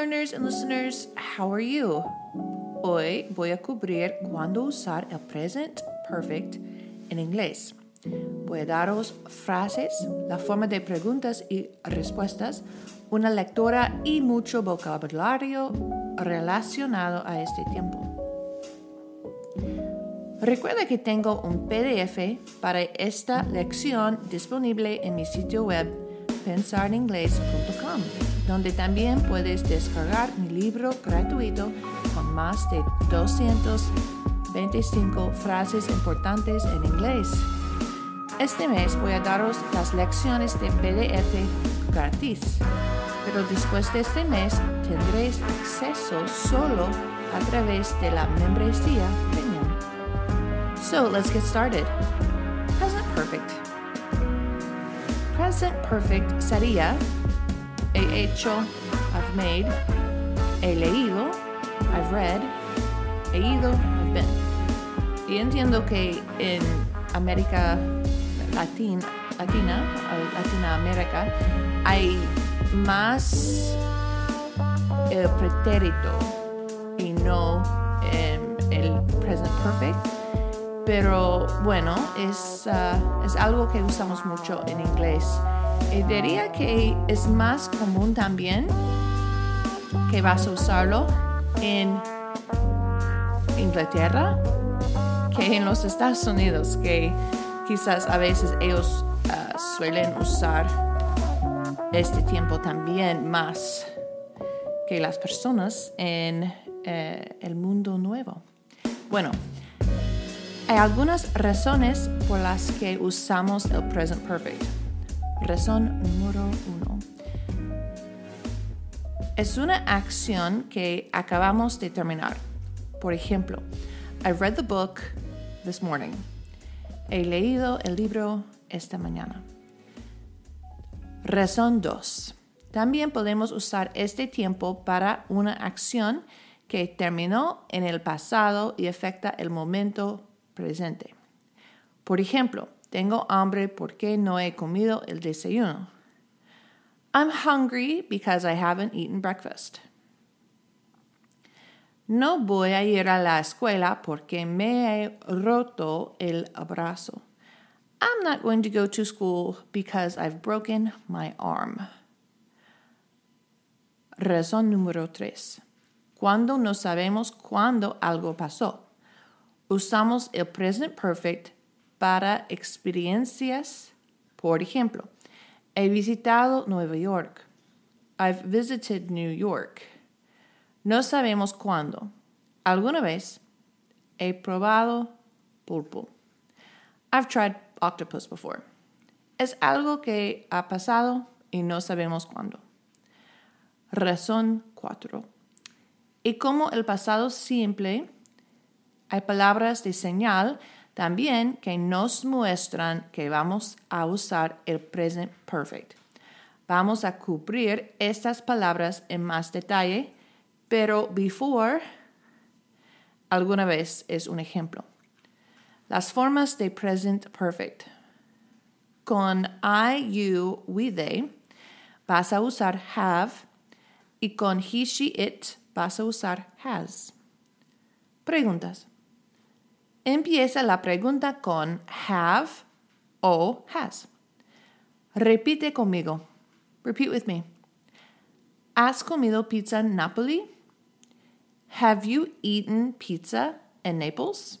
learners and listeners. How are you? Hoy voy a cubrir cuándo usar el present perfect en inglés. Voy a daros frases, la forma de preguntas y respuestas, una lectura y mucho vocabulario relacionado a este tiempo. Recuerda que tengo un PDF para esta lección disponible en mi sitio web pensaringlés.com, donde también puedes descargar mi libro gratuito con más de 225 frases importantes en inglés. Este mes voy a daros las lecciones de PDF gratis, pero después de este mes tendréis acceso solo a través de la membresía premium. So let's get started. Present perfect. Present perfect sería he hecho, I've made, he leído, I've read, he ido, I've been. Y entiendo que en América Latina, Latina, Latinoamérica, hay más el pretérito y no em, el present perfect. Pero bueno, es, uh, es algo que usamos mucho en inglés. Y diría que es más común también que vas a usarlo en Inglaterra que en los Estados Unidos, que quizás a veces ellos uh, suelen usar este tiempo también más que las personas en eh, el mundo nuevo. Bueno, hay algunas razones por las que usamos el present perfect. Razón número uno. Es una acción que acabamos de terminar. Por ejemplo, I read the book this morning. He leído el libro esta mañana. Razón 2. También podemos usar este tiempo para una acción que terminó en el pasado y afecta el momento presente. Por ejemplo, tengo hambre porque no he comido el desayuno. I'm hungry because I haven't eaten breakfast. No voy a ir a la escuela porque me he roto el brazo. I'm not going to go to school because I've broken my arm. Razón número 3. Cuando no sabemos cuándo algo pasó. Usamos el present perfect para experiencias. Por ejemplo, he visitado Nueva York. I've visited New York. No sabemos cuándo. Alguna vez he probado pulpo. I've tried octopus before. Es algo que ha pasado y no sabemos cuándo. Razón 4. Y como el pasado simple, hay palabras de señal también que nos muestran que vamos a usar el present perfect. Vamos a cubrir estas palabras en más detalle, pero before alguna vez es un ejemplo. Las formas de present perfect. Con I, you, we, they vas a usar have y con he, she, it vas a usar has. Preguntas. Empieza la pregunta con have o has. Repite conmigo. Repeat with me. ¿Has comido pizza en Napoli? Have you eaten pizza in Naples?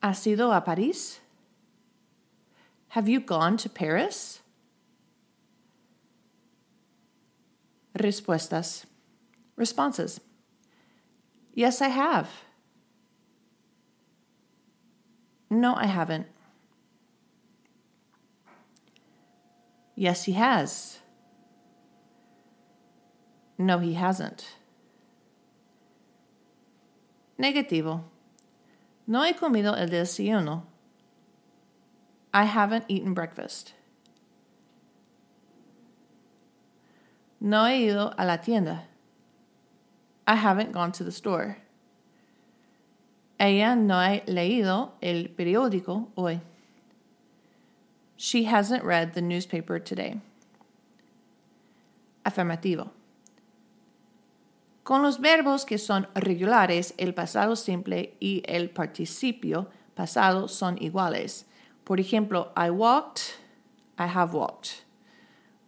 ¿Has ido a París? Have you gone to Paris? Respuestas. Responses. Yes, I have. No, I haven't. Yes, he has. No, he hasn't. Negativo. No he comido el desayuno. I haven't eaten breakfast. No he ido a la tienda. I haven't gone to the store. Ella no ha leído el periódico hoy. She hasn't read the newspaper today. Afirmativo. Con los verbos que son regulares, el pasado simple y el participio pasado son iguales. Por ejemplo, I walked, I have walked.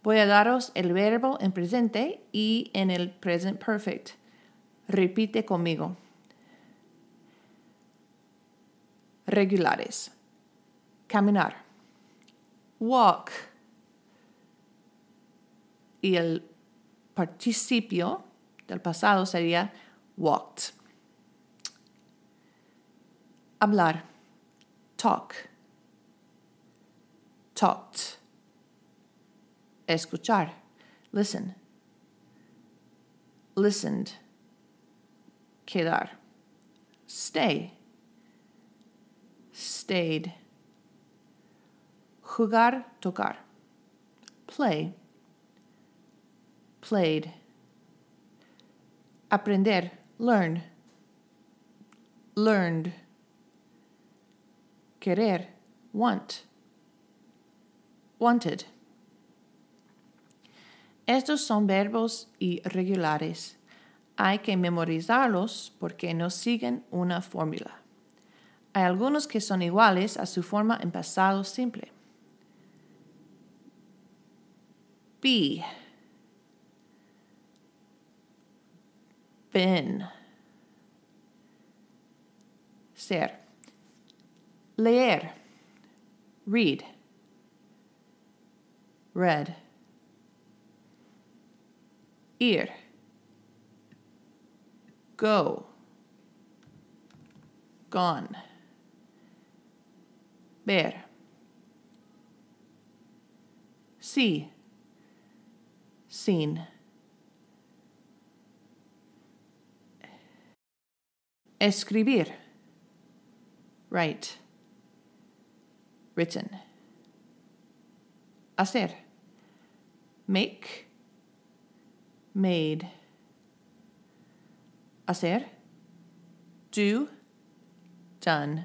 Voy a daros el verbo en presente y en el present perfect. Repite conmigo. Regulares. Caminar. Walk. Y el participio del pasado sería walked. Hablar. Talk. Talked. Escuchar. Listen. Listened. Quedar. Stay. Stayed. Jugar, tocar. Play. Played. Aprender, learn. Learned. Querer, want. Wanted. Estos son verbos irregulares. Hay que memorizarlos porque no siguen una fórmula. Hay algunos que son iguales a su forma en pasado simple. Be. Been. Ser. Leer. Read. Read ir, go, gone, ver, see, seen, escribir, write, written, hacer, make, made. Hacer. Do. Done.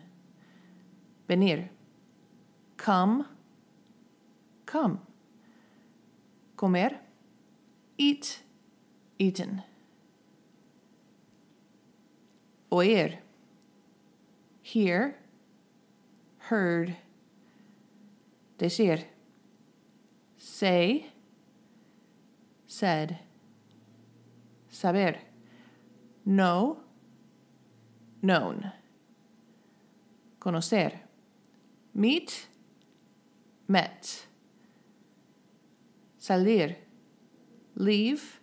Venir. Come. Come. Comer. Eat. Eaten. Oír. Hear. Heard. Decir. Say. Said saber. Know, known. Conocer. Meet, met. Salir. Leave,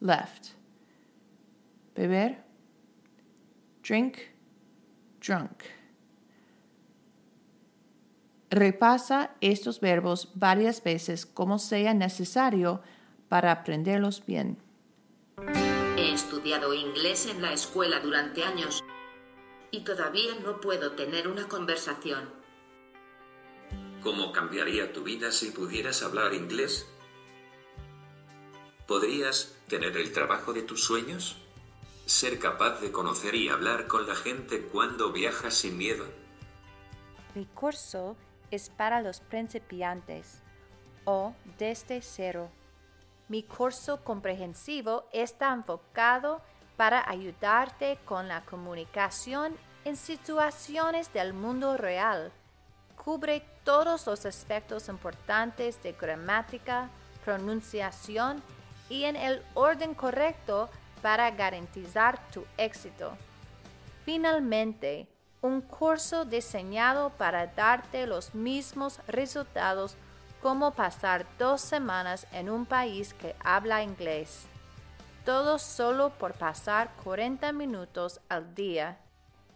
left. Beber. Drink, drunk. Repasa estos verbos varias veces como sea necesario para aprenderlos bien. He estudiado inglés en la escuela durante años y todavía no puedo tener una conversación. ¿Cómo cambiaría tu vida si pudieras hablar inglés? ¿Podrías tener el trabajo de tus sueños? ¿Ser capaz de conocer y hablar con la gente cuando viajas sin miedo? Mi curso es para los principiantes o desde cero. Mi curso comprensivo está enfocado para ayudarte con la comunicación en situaciones del mundo real. Cubre todos los aspectos importantes de gramática, pronunciación y en el orden correcto para garantizar tu éxito. Finalmente, un curso diseñado para darte los mismos resultados cómo pasar dos semanas en un país que habla inglés. Todo solo por pasar 40 minutos al día.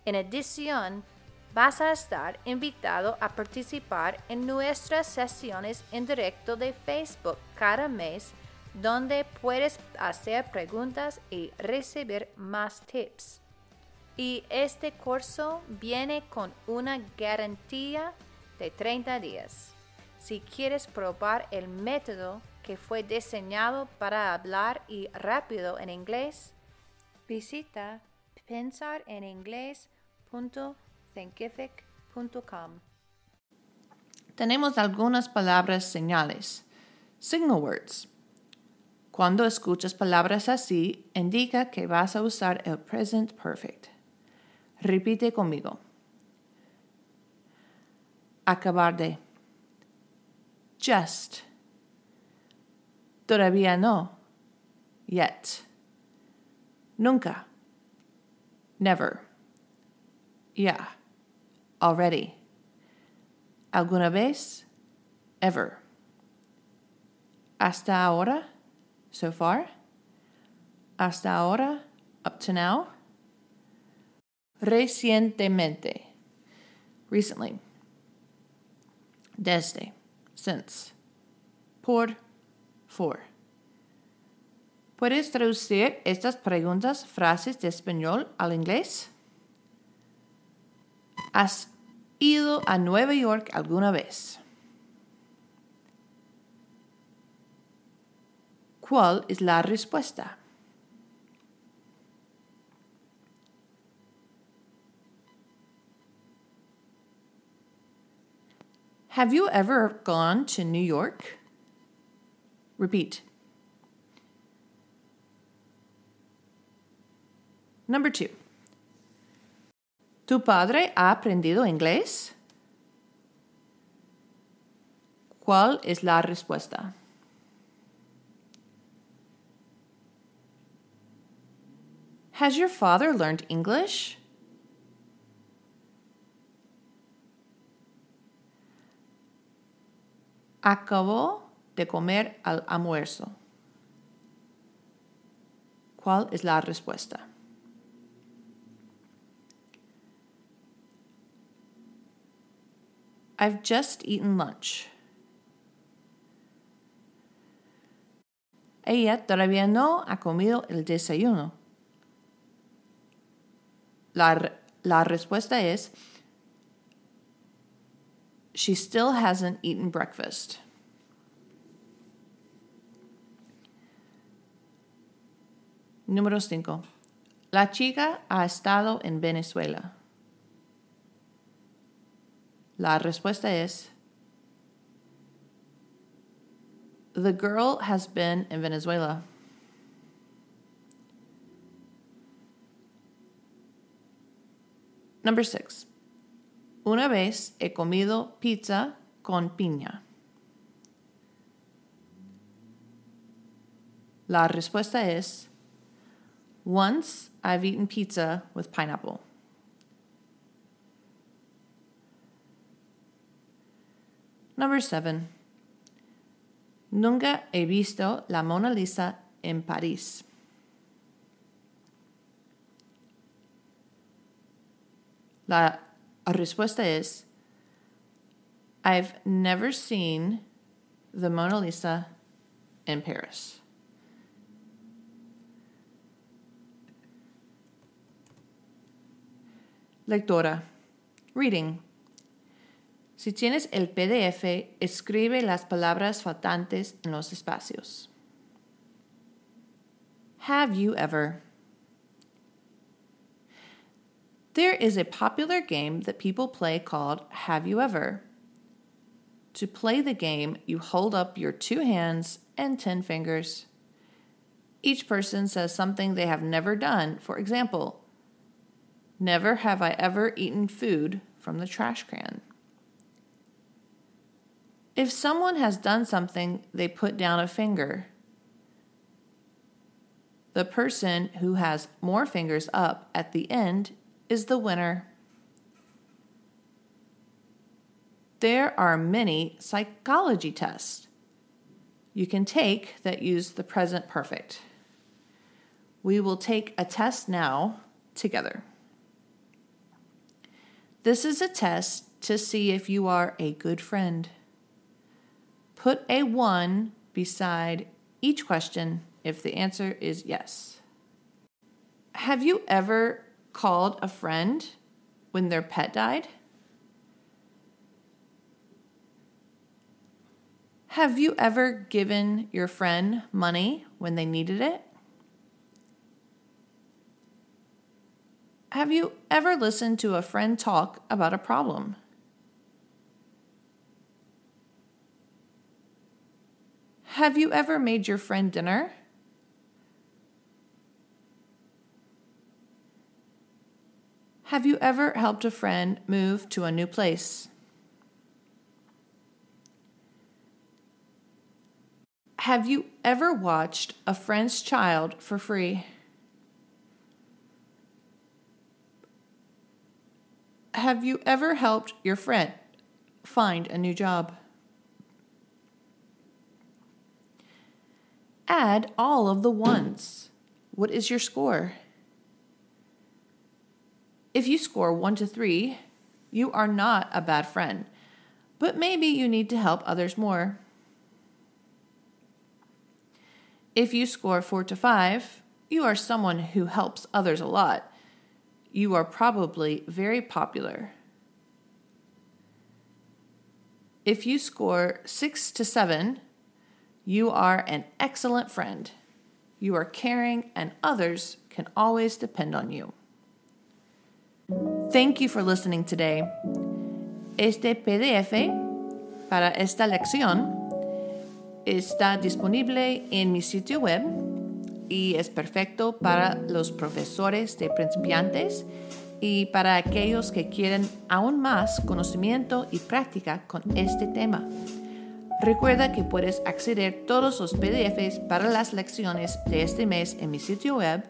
En adición, vas a estar invitado a participar en nuestras sesiones en directo de Facebook cada mes, donde puedes hacer preguntas y recibir más tips. Y este curso viene con una garantía de 30 días. Si quieres probar el método que fue diseñado para hablar y rápido en inglés, visita pensareningles.thinkific.com. Tenemos algunas palabras señales. Signal words. Cuando escuchas palabras así, indica que vas a usar el present perfect. Repite conmigo. Acabar de. Just. Todavía no. Yet. Nunca. Never. Yeah. Already. ¿Alguna vez? Ever. ¿Hasta ahora? So far? ¿Hasta ahora? Up to now? Recientemente. Recently. Desde. Since. Por. For. ¿Puedes traducir estas preguntas, frases de español al inglés? ¿Has ido a Nueva York alguna vez? ¿Cuál es la respuesta? Have you ever gone to New York? Repeat. Number two. ¿Tu padre ha aprendido inglés? ¿Cuál es la respuesta? Has your father learned English? Acabó de comer al almuerzo. ¿Cuál es la respuesta? I've just eaten lunch. Ella todavía no ha comido el desayuno. La, la respuesta es, she still hasn't eaten breakfast. Número 5. La chica ha estado en Venezuela. La respuesta es, The girl has been in Venezuela. Number six. Una vez he comido pizza con piña. La respuesta es Once I've eaten pizza with pineapple. Number seven. Nunca he visto la Mona Lisa en París. La respuesta es I've never seen the Mona Lisa in Paris. Lectora. Reading. Si tienes el PDF, escribe las palabras faltantes en los espacios. Have you ever? There is a popular game that people play called Have You Ever? To play the game, you hold up your two hands and 10 fingers. Each person says something they have never done. For example, Never have I ever eaten food from the trash can. If someone has done something, they put down a finger. The person who has more fingers up at the end is the winner. There are many psychology tests you can take that use the present perfect. We will take a test now together. This is a test to see if you are a good friend. Put a 1 beside each question if the answer is yes. Have you ever called a friend when their pet died? Have you ever given your friend money when they needed it? Have you ever listened to a friend talk about a problem? Have you ever made your friend dinner? Have you ever helped a friend move to a new place? Have you ever watched a friend's child for free? Have you ever helped your friend find a new job? Add all of the ones. What is your score? If you score 1 to 3, you are not a bad friend, but maybe you need to help others more. If you score 4 to 5, you are someone who helps others a lot. You are probably very popular. If you score 6 to 7, you are an excellent friend. You are caring, and others can always depend on you. Thank you for listening today. Este PDF para esta lección está disponible en mi sitio web y es perfecto para los profesores de principiantes y para aquellos que quieren aún más conocimiento y práctica con este tema. Recuerda que puedes acceder todos los PDFs para las lecciones de este mes en mi sitio web.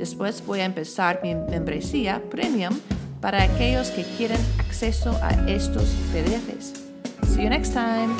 Después voy a empezar mi membresía premium para aquellos que quieren acceso a estos PDFs. See you next time.